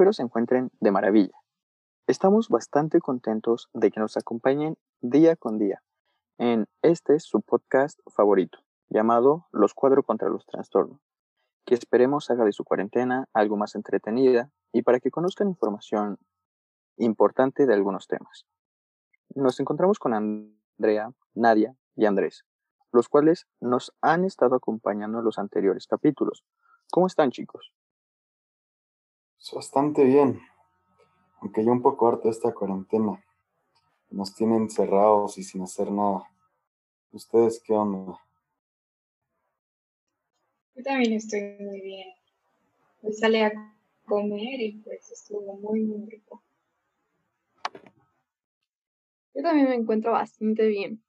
Espero se encuentren de maravilla. Estamos bastante contentos de que nos acompañen día con día en este su podcast favorito, llamado Los Cuadros contra los Trastornos, que esperemos haga de su cuarentena algo más entretenida y para que conozcan información importante de algunos temas. Nos encontramos con Andrea, Nadia y Andrés, los cuales nos han estado acompañando en los anteriores capítulos. ¿Cómo están chicos? Bastante bien, aunque yo un poco harto de esta cuarentena. Nos tienen cerrados y sin hacer nada. ¿Ustedes qué onda? Yo también estoy muy bien. Hoy salí a comer y pues estuvo muy, muy rico. Yo también me encuentro bastante bien.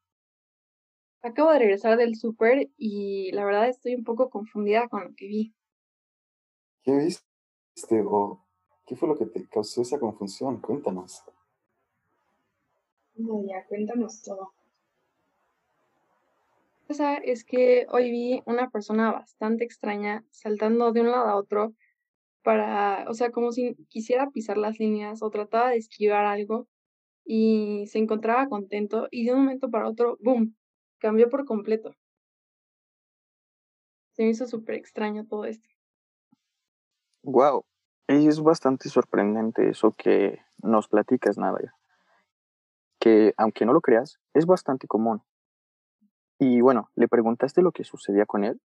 Acabo de regresar del súper y la verdad estoy un poco confundida con lo que vi. ¿Qué viste o qué fue lo que te causó esa confusión? Cuéntanos. No, ya, cuéntanos todo. La cosa es que hoy vi una persona bastante extraña saltando de un lado a otro para, o sea, como si quisiera pisar las líneas o trataba de esquivar algo y se encontraba contento y de un momento para otro, ¡boom!, cambió por completo. Se me hizo súper extraño todo esto. Wow, es bastante sorprendente eso que nos platicas, Nadia. Que aunque no lo creas, es bastante común. Y bueno, ¿le preguntaste lo que sucedía con él?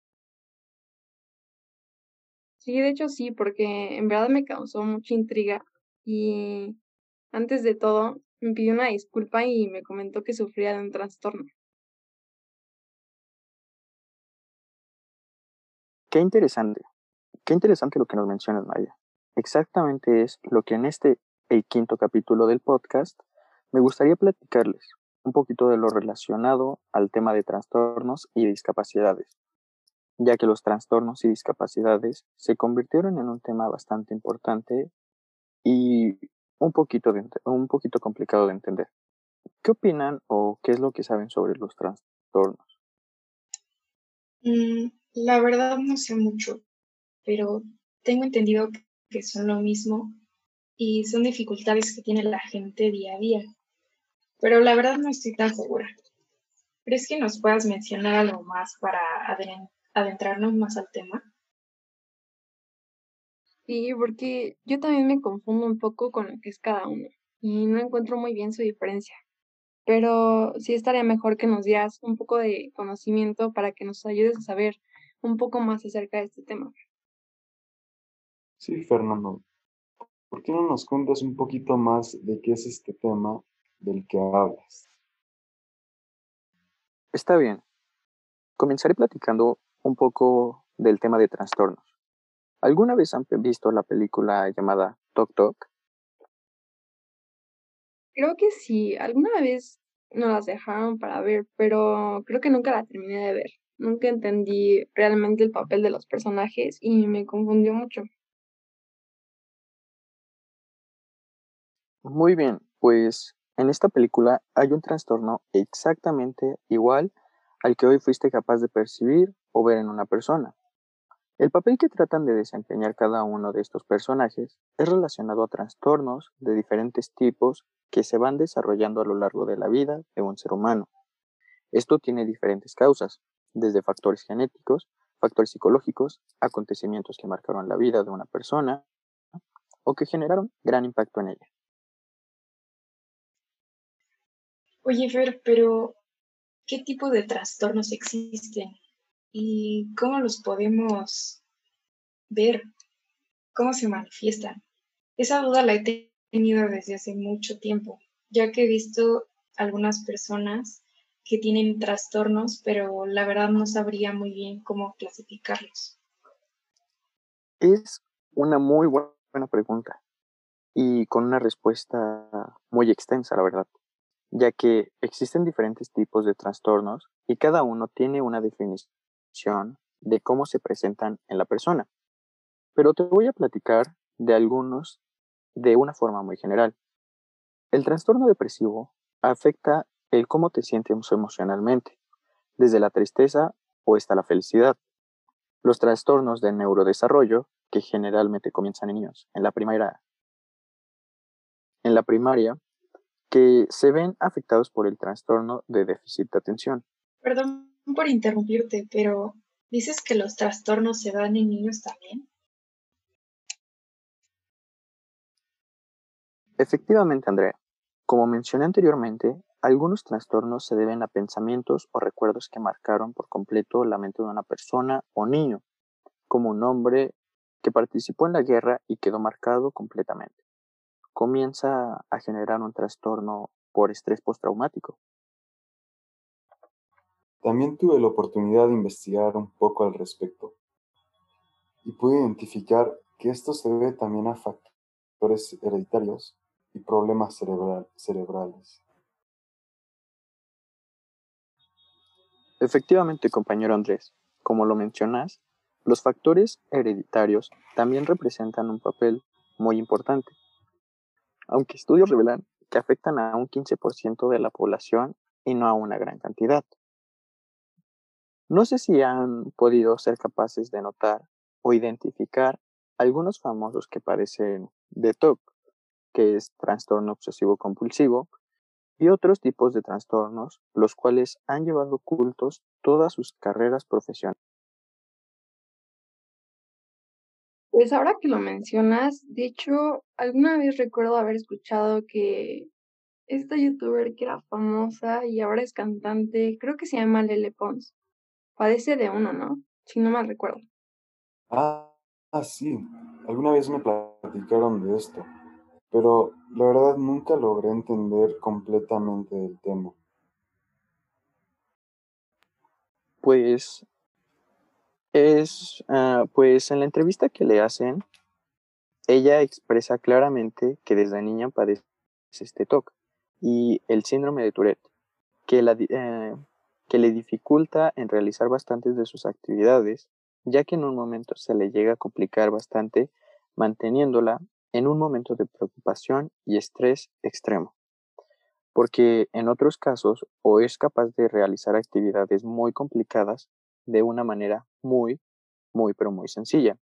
Sí, de hecho sí, porque en verdad me causó mucha intriga y antes de todo me pidió una disculpa y me comentó que sufría de un trastorno. Qué interesante, qué interesante lo que nos mencionas, Maya. Exactamente es lo que en este, el quinto capítulo del podcast, me gustaría platicarles un poquito de lo relacionado al tema de trastornos y discapacidades, ya que los trastornos y discapacidades se convirtieron en un tema bastante importante y un poquito, un poquito complicado de entender. ¿Qué opinan o qué es lo que saben sobre los trastornos? Mm, la verdad no sé mucho, pero tengo entendido que son lo mismo y son dificultades que tiene la gente día a día. Pero la verdad no estoy tan segura. ¿Crees que nos puedas mencionar algo más para adentrarnos más al tema? Sí, porque yo también me confundo un poco con lo que es cada uno y no encuentro muy bien su diferencia. Pero sí estaría mejor que nos dieras un poco de conocimiento para que nos ayudes a saber un poco más acerca de este tema. Sí, Fernando. ¿Por qué no nos cuentas un poquito más de qué es este tema del que hablas? Está bien. Comenzaré platicando un poco del tema de trastornos. ¿Alguna vez han visto la película llamada Tok Tok? Creo que sí, alguna vez nos las dejaron para ver, pero creo que nunca la terminé de ver. Nunca entendí realmente el papel de los personajes y me confundió mucho. Muy bien, pues en esta película hay un trastorno exactamente igual al que hoy fuiste capaz de percibir o ver en una persona. El papel que tratan de desempeñar cada uno de estos personajes es relacionado a trastornos de diferentes tipos que se van desarrollando a lo largo de la vida de un ser humano. Esto tiene diferentes causas, desde factores genéticos, factores psicológicos, acontecimientos que marcaron la vida de una persona o que generaron gran impacto en ella. Oye, Fer, pero ¿qué tipo de trastornos existen? ¿Y cómo los podemos ver? ¿Cómo se manifiestan? Esa duda la he tenido desde hace mucho tiempo, ya que he visto algunas personas que tienen trastornos, pero la verdad no sabría muy bien cómo clasificarlos. Es una muy buena pregunta y con una respuesta muy extensa, la verdad, ya que existen diferentes tipos de trastornos y cada uno tiene una definición de cómo se presentan en la persona. Pero te voy a platicar de algunos de una forma muy general. El trastorno depresivo afecta el cómo te sientes emocionalmente, desde la tristeza o hasta la felicidad. Los trastornos de neurodesarrollo que generalmente comienzan en niños, en la primaria, en la primaria, que se ven afectados por el trastorno de déficit de atención. Perdón por interrumpirte, pero ¿dices que los trastornos se dan en niños también? Efectivamente, Andrea. Como mencioné anteriormente, algunos trastornos se deben a pensamientos o recuerdos que marcaron por completo la mente de una persona o niño, como un hombre que participó en la guerra y quedó marcado completamente. Comienza a generar un trastorno por estrés postraumático. También tuve la oportunidad de investigar un poco al respecto y pude identificar que esto se debe también a factores hereditarios y problemas cerebrales. Efectivamente, compañero Andrés, como lo mencionas, los factores hereditarios también representan un papel muy importante, aunque estudios revelan que afectan a un 15% de la población y no a una gran cantidad. No sé si han podido ser capaces de notar o identificar algunos famosos que padecen de TOC, que es trastorno obsesivo compulsivo, y otros tipos de trastornos, los cuales han llevado ocultos todas sus carreras profesionales. Pues ahora que lo mencionas, de hecho, alguna vez recuerdo haber escuchado que esta youtuber que era famosa y ahora es cantante, creo que se llama Lele Pons, padece de uno, ¿no? Si no mal recuerdo. Ah, ah, sí, alguna vez me platicaron de esto pero la verdad nunca logré entender completamente el tema. Pues es, ah, pues en la entrevista que le hacen, ella expresa claramente que desde niña padece este TOC y el síndrome de Tourette, que, la, eh, que le dificulta en realizar bastantes de sus actividades, ya que en un momento se le llega a complicar bastante manteniéndola en un momento de preocupación y estrés extremo, porque en otros casos o es capaz de realizar actividades muy complicadas de una manera muy, muy, pero muy sencilla.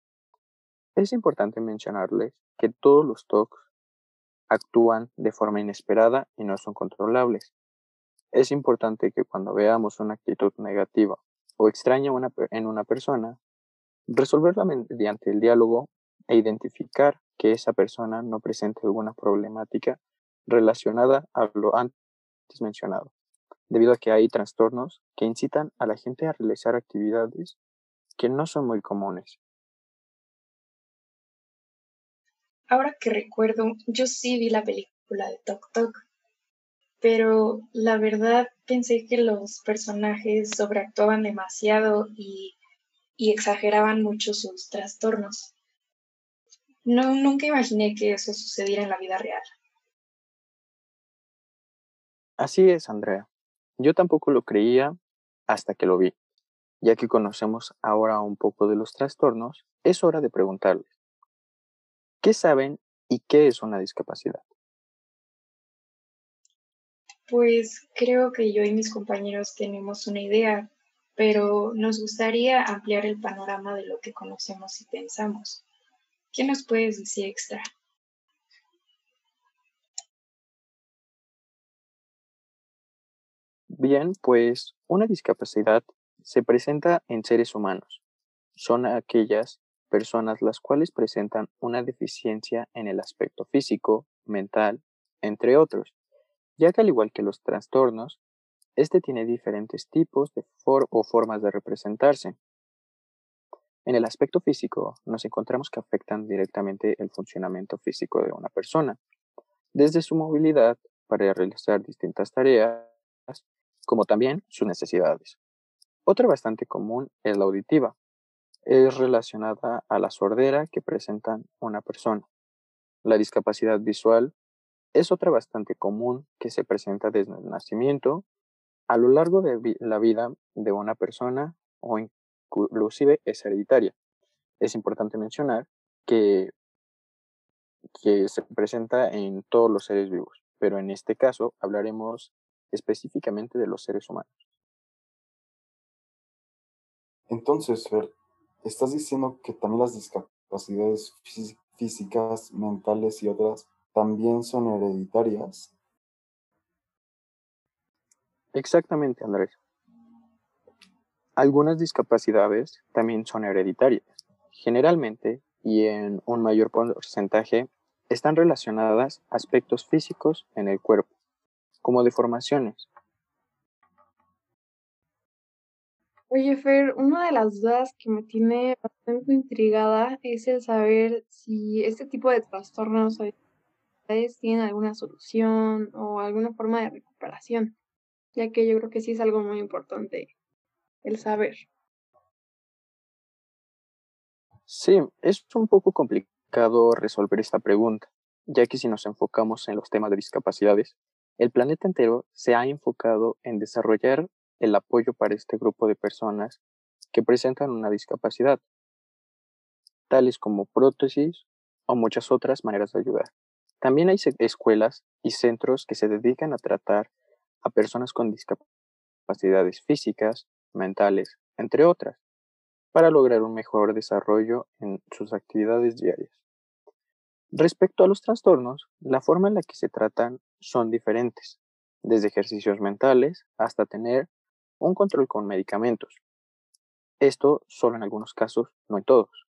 Es importante mencionarles que todos los TOCs actúan de forma inesperada y no son controlables. Es importante que cuando veamos una actitud negativa o extraña en una persona, resolverla mediante el diálogo e identificar que esa persona no presente alguna problemática relacionada a lo antes mencionado, debido a que hay trastornos que incitan a la gente a realizar actividades que no son muy comunes. Ahora que recuerdo, yo sí vi la película de Tok Tok, pero la verdad pensé que los personajes sobreactuaban demasiado y, y exageraban mucho sus trastornos. No, nunca imaginé que eso sucediera en la vida real. Así es, Andrea. Yo tampoco lo creía hasta que lo vi. Ya que conocemos ahora un poco de los trastornos, es hora de preguntarles, ¿qué saben y qué es una discapacidad? Pues creo que yo y mis compañeros tenemos una idea, pero nos gustaría ampliar el panorama de lo que conocemos y pensamos. ¿Qué nos puedes decir extra? Bien, pues una discapacidad se presenta en seres humanos. Son aquellas personas las cuales presentan una deficiencia en el aspecto físico, mental, entre otros, ya que al igual que los trastornos, este tiene diferentes tipos de o formas de representarse. En el aspecto físico, nos encontramos que afectan directamente el funcionamiento físico de una persona, desde su movilidad para realizar distintas tareas, como también sus necesidades. Otra bastante común es la auditiva. Es relacionada a la sordera que presentan una persona. La discapacidad visual es otra bastante común que se presenta desde el nacimiento a lo largo de la vida de una persona o inclusive es hereditaria. Es importante mencionar que, que se presenta en todos los seres vivos, pero en este caso hablaremos específicamente de los seres humanos. Entonces, Fer, estás diciendo que también las discapacidades físicas, mentales y otras también son hereditarias? Exactamente, Andrés. Algunas discapacidades también son hereditarias. Generalmente, y en un mayor porcentaje, están relacionadas a aspectos físicos en el cuerpo, como deformaciones. Oye, Fer, una de las dudas que me tiene bastante intrigada es el saber si este tipo de trastornos tienen alguna solución o alguna forma de recuperación, ya que yo creo que sí es algo muy importante el saber. Sí, es un poco complicado resolver esta pregunta, ya que si nos enfocamos en los temas de discapacidades, el planeta entero se ha enfocado en desarrollar el apoyo para este grupo de personas que presentan una discapacidad, tales como prótesis o muchas otras maneras de ayudar. También hay escuelas y centros que se dedican a tratar a personas con discapacidades físicas, mentales, entre otras, para lograr un mejor desarrollo en sus actividades diarias. Respecto a los trastornos, la forma en la que se tratan son diferentes, desde ejercicios mentales hasta tener un control con medicamentos. Esto solo en algunos casos, no en todos.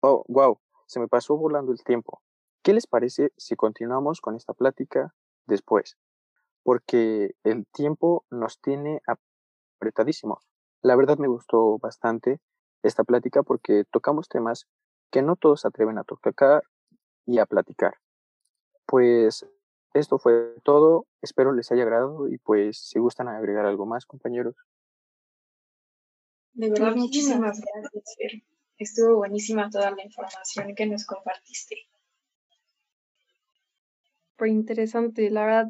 Oh, wow, se me pasó volando el tiempo. ¿Qué les parece si continuamos con esta plática después? Porque el tiempo nos tiene apretadísimos. La verdad me gustó bastante esta plática porque tocamos temas que no todos se atreven a tocar y a platicar. Pues esto fue todo. Espero les haya agradado y pues si gustan agregar algo más, compañeros. De verdad, muchísimas gracias, Estuvo buenísima toda la información que nos compartiste. Fue interesante, la verdad,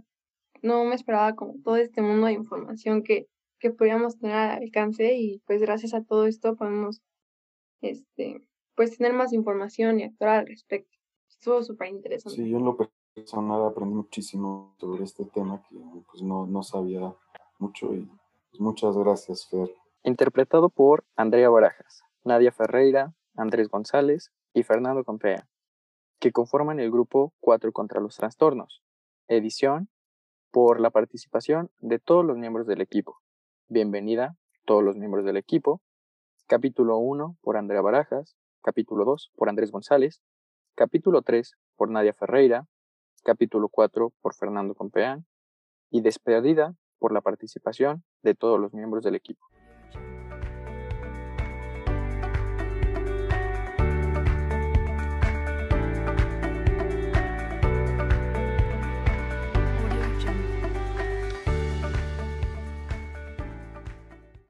no me esperaba como todo este mundo de información que, que podíamos tener al alcance y pues gracias a todo esto podemos este pues tener más información y actuar al respecto. Estuvo súper interesante. Sí, yo en lo personal aprendí muchísimo sobre este tema que pues no, no sabía mucho y pues, muchas gracias, Fer. Interpretado por Andrea Barajas. Nadia Ferreira, Andrés González y Fernando Compea, que conforman el grupo Cuatro contra los Trastornos. Edición por la participación de todos los miembros del equipo. Bienvenida, todos los miembros del equipo. Capítulo 1 por Andrea Barajas, capítulo 2 por Andrés González, capítulo 3 por Nadia Ferreira, capítulo 4 por Fernando Compeán y despedida por la participación de todos los miembros del equipo.